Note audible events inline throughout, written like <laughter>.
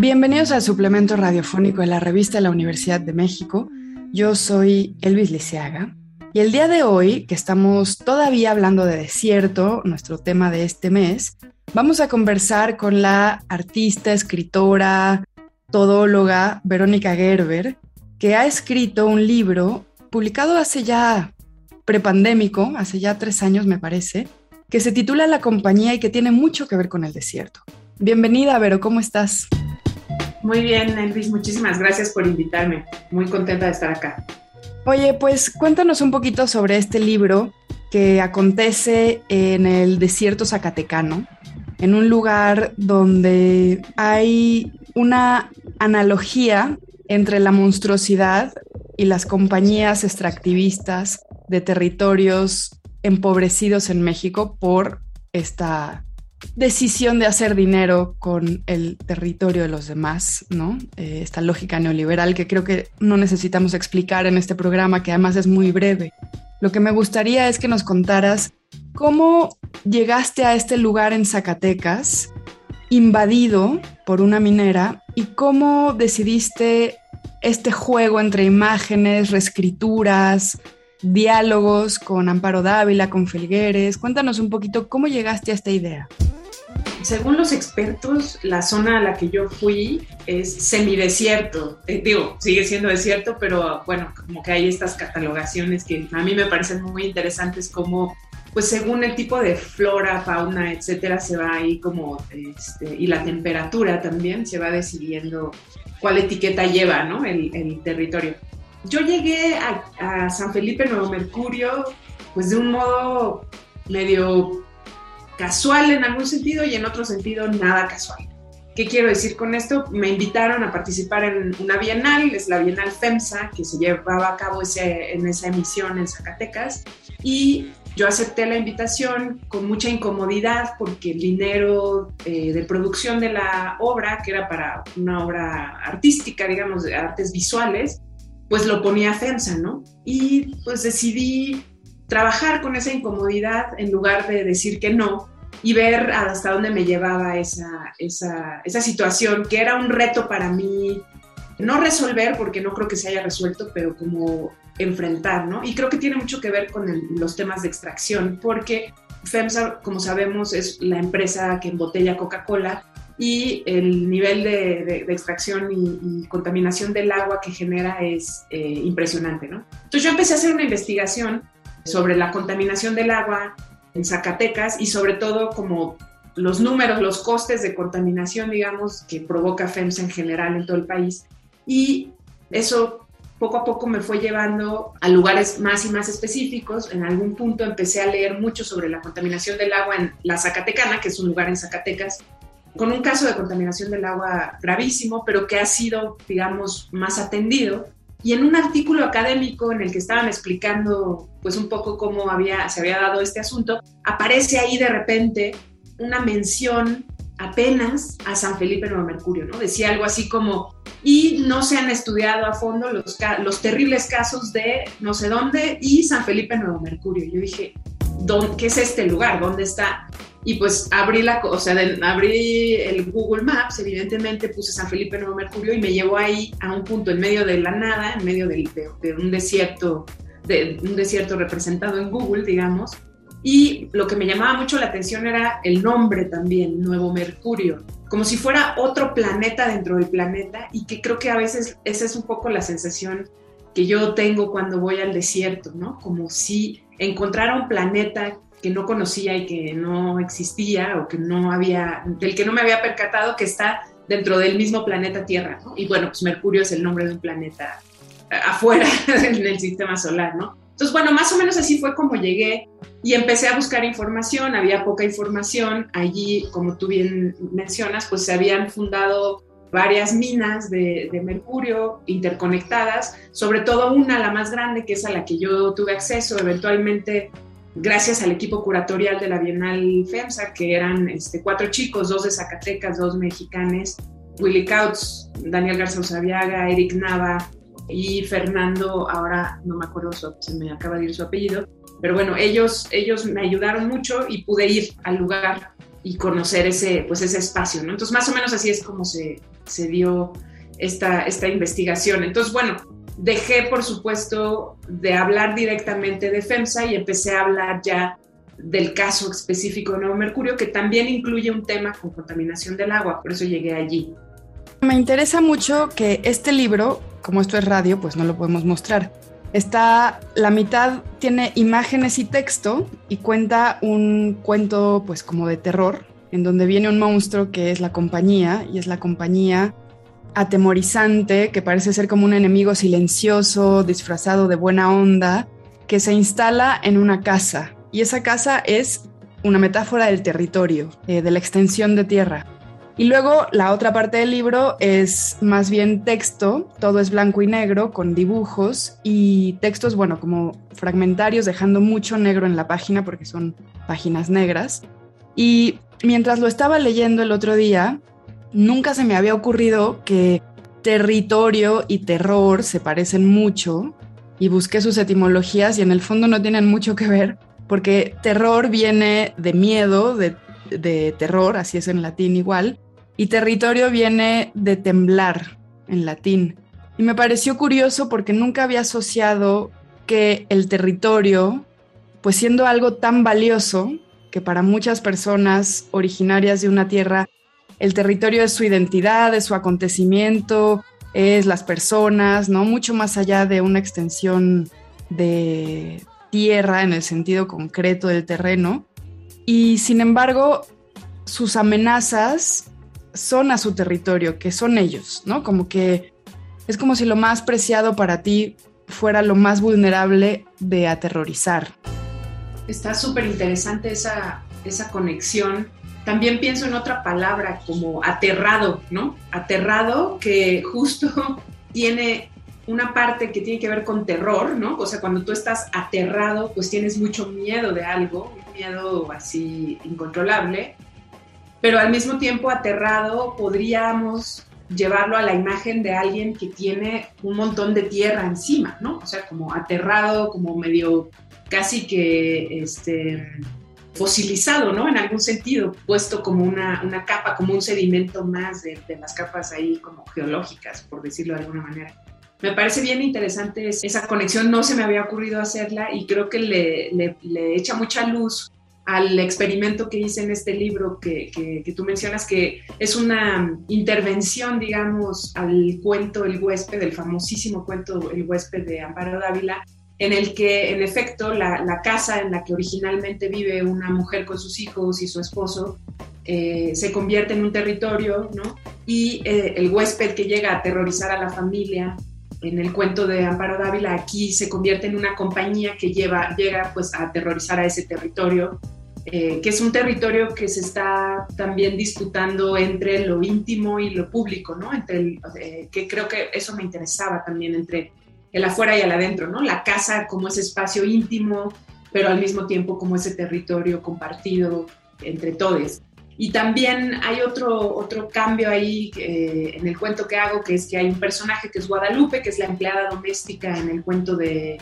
Bienvenidos al suplemento radiofónico de la revista la Universidad de México. Yo soy Elvis Liceaga y el día de hoy, que estamos todavía hablando de desierto, nuestro tema de este mes, vamos a conversar con la artista, escritora, todóloga Verónica Gerber, que ha escrito un libro publicado hace ya prepandémico, hace ya tres años me parece, que se titula La compañía y que tiene mucho que ver con el desierto. Bienvenida, Vero, ¿cómo estás? Muy bien, Elvis, muchísimas gracias por invitarme. Muy contenta de estar acá. Oye, pues cuéntanos un poquito sobre este libro que acontece en el desierto zacatecano, en un lugar donde hay una analogía entre la monstruosidad y las compañías extractivistas de territorios empobrecidos en México por esta decisión de hacer dinero con el territorio de los demás, ¿no? Eh, esta lógica neoliberal que creo que no necesitamos explicar en este programa, que además es muy breve. Lo que me gustaría es que nos contaras cómo llegaste a este lugar en Zacatecas, invadido por una minera, y cómo decidiste este juego entre imágenes, reescrituras, diálogos con Amparo Dávila, con Felgueres. Cuéntanos un poquito cómo llegaste a esta idea. Según los expertos, la zona a la que yo fui es semidesierto. Eh, digo, sigue siendo desierto, pero bueno, como que hay estas catalogaciones que a mí me parecen muy interesantes como pues según el tipo de flora, fauna, etcétera, se va ahí como, este, y la temperatura también, se va decidiendo cuál etiqueta lleva, ¿no? El, el territorio. Yo llegué a, a, San Felipe Nuevo Mercurio, pues de un modo medio casual en algún sentido y en otro sentido nada casual. ¿Qué quiero decir con esto? Me invitaron a participar en una bienal, es la Bienal FEMSA, que se llevaba a cabo ese, en esa emisión en Zacatecas, y yo acepté la invitación con mucha incomodidad porque el dinero eh, de producción de la obra, que era para una obra artística, digamos, de artes visuales, pues lo ponía FEMSA, ¿no? Y pues decidí trabajar con esa incomodidad en lugar de decir que no y ver hasta dónde me llevaba esa, esa, situación, que era un reto para mí, no resolver, porque no creo que se haya resuelto, pero como enfrentar, ¿no? Y creo que tiene mucho que ver con los temas de extracción, porque FEMSA, como sabemos, es la empresa que embotella Coca-Cola y el nivel de, extracción y, contaminación del agua que genera es eh, impresionante, ¿no? Entonces yo empecé a hacer una investigación sobre la contaminación del agua en Zacatecas y sobre todo como los números, los costes de contaminación, digamos, que provoca FEMSA en general en todo el país. Y eso poco a poco me fue llevando a lugares más y más específicos. En algún punto empecé a leer mucho sobre la contaminación del agua en la Zacatecana, que es un lugar en Zacatecas, con un caso de contaminación del agua gravísimo, pero que ha sido, digamos, más atendido. Y en un artículo académico en el que estaban explicando pues un poco cómo había, se había dado este asunto, aparece ahí de repente una mención apenas a San Felipe Nuevo Mercurio, ¿no? Decía algo así como, y no se han estudiado a fondo los, los terribles casos de no sé dónde y San Felipe Nuevo Mercurio. Yo dije, ¿qué es este lugar? ¿Dónde está? Y pues abrí la, o sea, abrí el Google Maps, evidentemente puse San Felipe Nuevo Mercurio y me llevó ahí a un punto en medio de la nada, en medio de, de un desierto, de un desierto representado en Google, digamos. Y lo que me llamaba mucho la atención era el nombre también, Nuevo Mercurio, como si fuera otro planeta dentro del planeta y que creo que a veces esa es un poco la sensación que yo tengo cuando voy al desierto, ¿no? Como si encontrara un planeta que no conocía y que no existía o que no había, del que no me había percatado que está dentro del mismo planeta Tierra, ¿no? Y bueno, pues Mercurio es el nombre de un planeta eh, afuera <laughs> en el sistema solar, ¿no? Entonces, bueno, más o menos así fue como llegué Y empecé a buscar información, había poca información. Allí, como tú bien mencionas, pues se habían fundado varias minas de, mercurio interconectadas, sobre todo una, la más grande, que es a la que yo tuve acceso eventualmente gracias al equipo curatorial de la Bienal FEMSA, que eran este, cuatro chicos, dos de Zacatecas, dos mexicanos, Willy Kautz, Daniel Garza Usabiaga, Eric Nava y Fernando, ahora no me acuerdo, se me acaba de ir su apellido, pero bueno, ellos, ellos me ayudaron mucho y pude ir al lugar y conocer ese, pues ese espacio, ¿no? Entonces, más o menos así es como se, se dio esta, esta investigación. Entonces, bueno, dejé, por supuesto, de hablar directamente de FEMSA y empecé a hablar ya del caso específico de Nuevo Mercurio, que también incluye un tema con contaminación del agua, por eso llegué allí. Me interesa mucho que este libro, como esto es radio, pues no lo podemos mostrar. Está, la mitad tiene imágenes y texto y cuenta un cuento pues como de terror, en donde viene un monstruo que es la compañía y es la compañía atemorizante, que parece ser como un enemigo silencioso, disfrazado de buena onda, que se instala en una casa. Y esa casa es una metáfora del territorio, eh, de la extensión de tierra. Y luego la otra parte del libro es más bien texto, todo es blanco y negro, con dibujos y textos, bueno, como fragmentarios, dejando mucho negro en la página porque son páginas negras. Y mientras lo estaba leyendo el otro día, nunca se me había ocurrido que territorio y terror se parecen mucho y busqué sus etimologías y en el fondo no tienen mucho que ver porque terror viene de miedo, de, terror, así es en latín igual, y territorio viene de temblar en latín. Y me pareció curioso porque nunca había asociado que el territorio, pues siendo algo tan valioso, que para muchas personas originarias de una tierra el territorio es su identidad, es su acontecimiento, es las personas, ¿no? Mucho más allá de una extensión de tierra en el sentido concreto del terreno. Y sin embargo, sus amenazas son a su territorio, que son ellos, ¿no? Como que es como si lo más preciado para ti fuera lo más vulnerable de aterrorizar. Está súper interesante esa, esa conexión también pienso en otra palabra como aterrado, ¿no? Aterrado que justo <laughs> tiene una parte que tiene que ver con terror, ¿no? O sea, cuando tú estás aterrado, pues tienes mucho miedo de algo, un miedo así incontrolable, pero al mismo tiempo aterrado podríamos llevarlo a la imagen de alguien que tiene un montón de tierra encima, ¿no? O sea, como aterrado, como medio casi que este fosilizado, ¿no? En algún sentido, puesto como una, una capa, como un sedimento más de, las capas ahí como geológicas, por decirlo de alguna manera. Me parece bien interesante esa conexión, no se me había ocurrido hacerla y creo que le, le, echa mucha luz al experimento que hice en este libro que, que, que, tú mencionas, que es una intervención, digamos, al cuento El huésped, el famosísimo cuento El huésped de Amparo Dávila, en el que en efecto la, casa en la que originalmente vive una mujer con sus hijos y su esposo eh, se convierte en un territorio, ¿no? Y eh, el huésped que llega a aterrorizar a la familia en el cuento de Amparo Dávila aquí se convierte en una compañía que lleva, llega pues a aterrorizar a ese territorio, eh, que es un territorio que se está también disputando entre lo íntimo y lo público, ¿no? Entre que creo que eso me interesaba también entre el afuera y el adentro, ¿no? La casa como ese espacio íntimo, pero al mismo tiempo como ese territorio compartido entre todos. Y también hay otro, otro cambio ahí eh, en el cuento que hago, que es que hay un personaje que es Guadalupe, que es la empleada doméstica en el cuento de,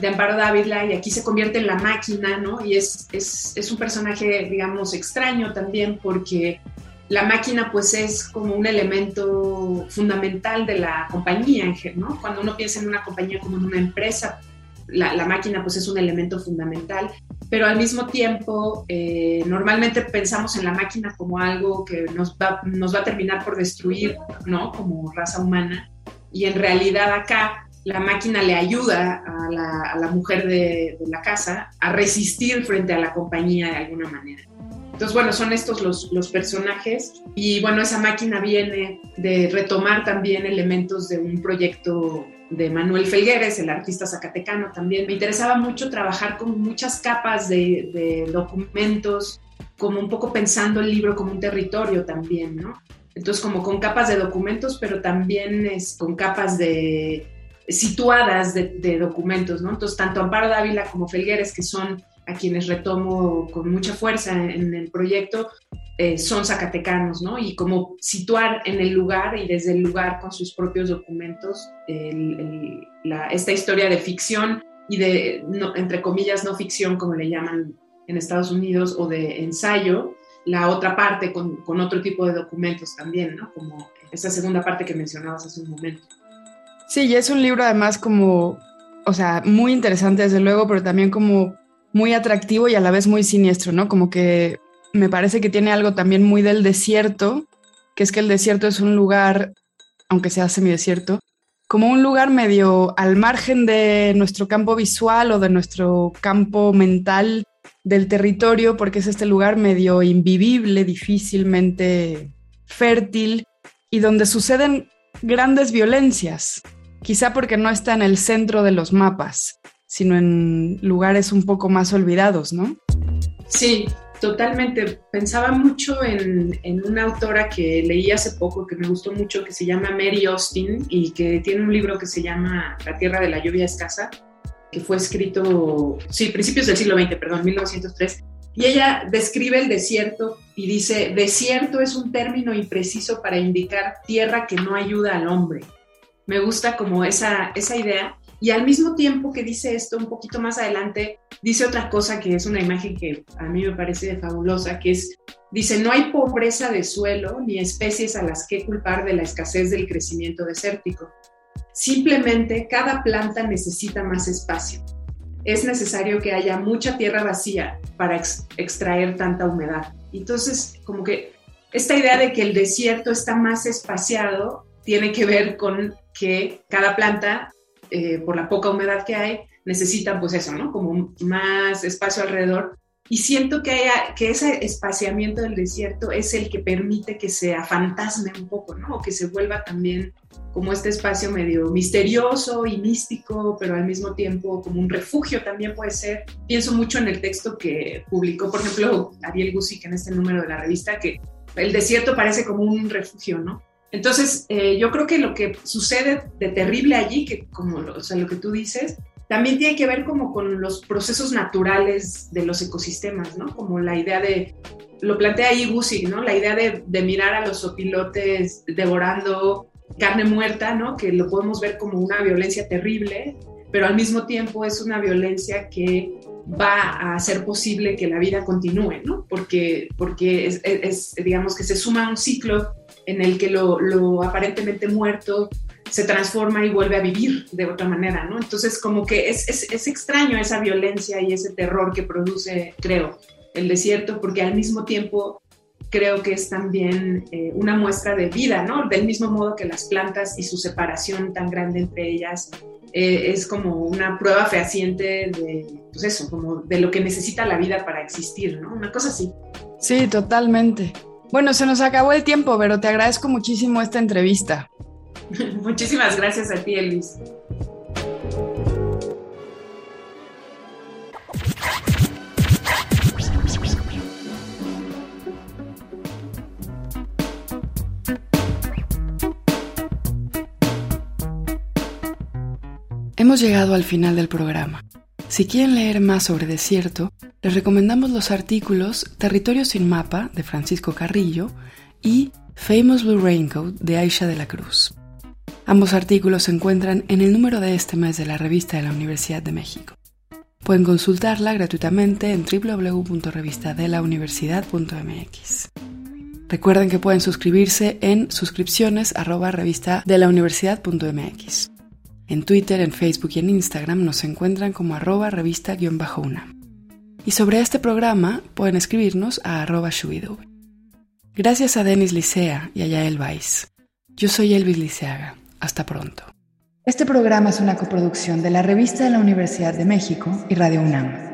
de Amparo Dávila, y aquí se convierte en la máquina, ¿no? Y es, es, es un personaje, digamos, extraño también porque la máquina pues es como un elemento fundamental de la compañía, ¿no? Cuando uno piensa en una compañía como en una empresa, la, máquina pues es un elemento fundamental, pero al mismo tiempo eh, normalmente pensamos en la máquina como algo que nos va, nos va a terminar por destruir, ¿no? Como raza humana, y en realidad acá la máquina le ayuda a la, mujer de, la casa a resistir frente a la compañía de alguna manera. Entonces, bueno, son estos los, los personajes y bueno, esa máquina viene de retomar también elementos de un proyecto de Manuel Felgueres, el artista zacatecano también. Me interesaba mucho trabajar con muchas capas de, de documentos, como un poco pensando el libro como un territorio también, ¿no? Entonces, como con capas de documentos, pero también es con capas de situadas de, documentos, ¿no? Entonces, tanto Amparo Dávila como Felgueres, que son a quienes retomo con mucha fuerza en, el proyecto, eh, son zacatecanos, ¿no? Y como situar en el lugar y desde el lugar con sus propios documentos esta historia de ficción y de, entre comillas, no ficción, como le llaman en Estados Unidos, o de ensayo, la otra parte con, con otro tipo de documentos también, ¿no? Como esa segunda parte que mencionabas hace un momento. Sí, y es un libro además como, o sea, muy interesante desde luego, pero también como muy atractivo y a la vez muy siniestro, ¿no? Como que me parece que tiene algo también muy del desierto, que es que el desierto es un lugar, aunque sea semidesierto, como un lugar medio al margen de nuestro campo visual o de nuestro campo mental del territorio, porque es este lugar medio invivible, difícilmente fértil y donde suceden grandes violencias quizá porque no está en el centro de los mapas, sino en lugares un poco más olvidados, ¿no? Sí, totalmente. Pensaba mucho en, una autora que leí hace poco, que me gustó mucho, que se llama Mary Austin y que tiene un libro que se llama La Tierra de la Lluvia Escasa, que fue escrito, sí, principios del siglo XX, perdón, 1903. Y ella describe el desierto y dice, desierto es un término impreciso para indicar tierra que no ayuda al hombre me gusta como esa, esa idea. Y al mismo tiempo que dice esto, un poquito más adelante, dice otra cosa que es una imagen que a mí me parece fabulosa, que es, dice, no hay pobreza de suelo ni especies a las que culpar de la escasez del crecimiento desértico. Simplemente cada planta necesita más espacio. Es necesario que haya mucha tierra vacía para extraer tanta humedad. Entonces, como que esta idea de que el desierto está más espaciado tiene que ver con que cada planta, eh, por la poca humedad que hay, necesita pues eso, ¿no? Como más espacio alrededor. Y siento que, haya, que ese espaciamiento del desierto es el que permite que se afantasme un poco, ¿no? O que se vuelva también como este espacio medio misterioso y místico, pero al mismo tiempo como un refugio también puede ser. Pienso mucho en el texto que publicó, por ejemplo, Ariel Gusick en este número de la revista, que el desierto parece como un refugio, ¿no? Entonces, eh, yo creo que lo que sucede de terrible allí, que como lo, o sea, lo que tú dices, también tiene que ver como con los procesos naturales de los ecosistemas, ¿no? Como la idea de, lo plantea ahí Gussig, ¿no? La idea de, de mirar a los opilotes devorando carne muerta, ¿no? Que lo podemos ver como una violencia terrible, pero al mismo tiempo es una violencia que va a hacer posible que la vida continúe, ¿no? Porque, porque es, es digamos, que se suma a un ciclo en el que lo, aparentemente muerto se transforma y vuelve a vivir de otra manera, ¿no? Entonces, como que es, es, extraño esa violencia y ese terror que produce, creo, el desierto, porque al mismo tiempo creo que es también eh, una muestra de vida, ¿no? Del mismo modo que las plantas y su separación tan grande entre ellas eh, es como una prueba fehaciente de, pues eso, como de lo que necesita la vida para existir, ¿no? Una cosa así. Sí, totalmente. Bueno, se nos acabó el tiempo, pero te agradezco muchísimo esta entrevista. <laughs> Muchísimas gracias a ti, Elvis. Hemos llegado al final del programa. Si quieren leer más sobre desierto, les recomendamos los artículos Territorio sin mapa de Francisco Carrillo y Famous Blue Raincoat de Aisha de la Cruz. Ambos artículos se encuentran en el número de este mes de la revista de la Universidad de México. Pueden consultarla gratuitamente en www.revistadelauniversidad.mx. Recuerden que pueden suscribirse en suscripciones arroba revista de la. En Twitter, en Facebook y en Instagram nos encuentran como arroba revista-una. Y sobre este programa pueden escribirnos a arroba Gracias a Denis Licea y a Yael Weiss. Yo soy Elvis Liceaga. Hasta pronto. Este programa es una coproducción de la Revista de la Universidad de México y Radio UNAM.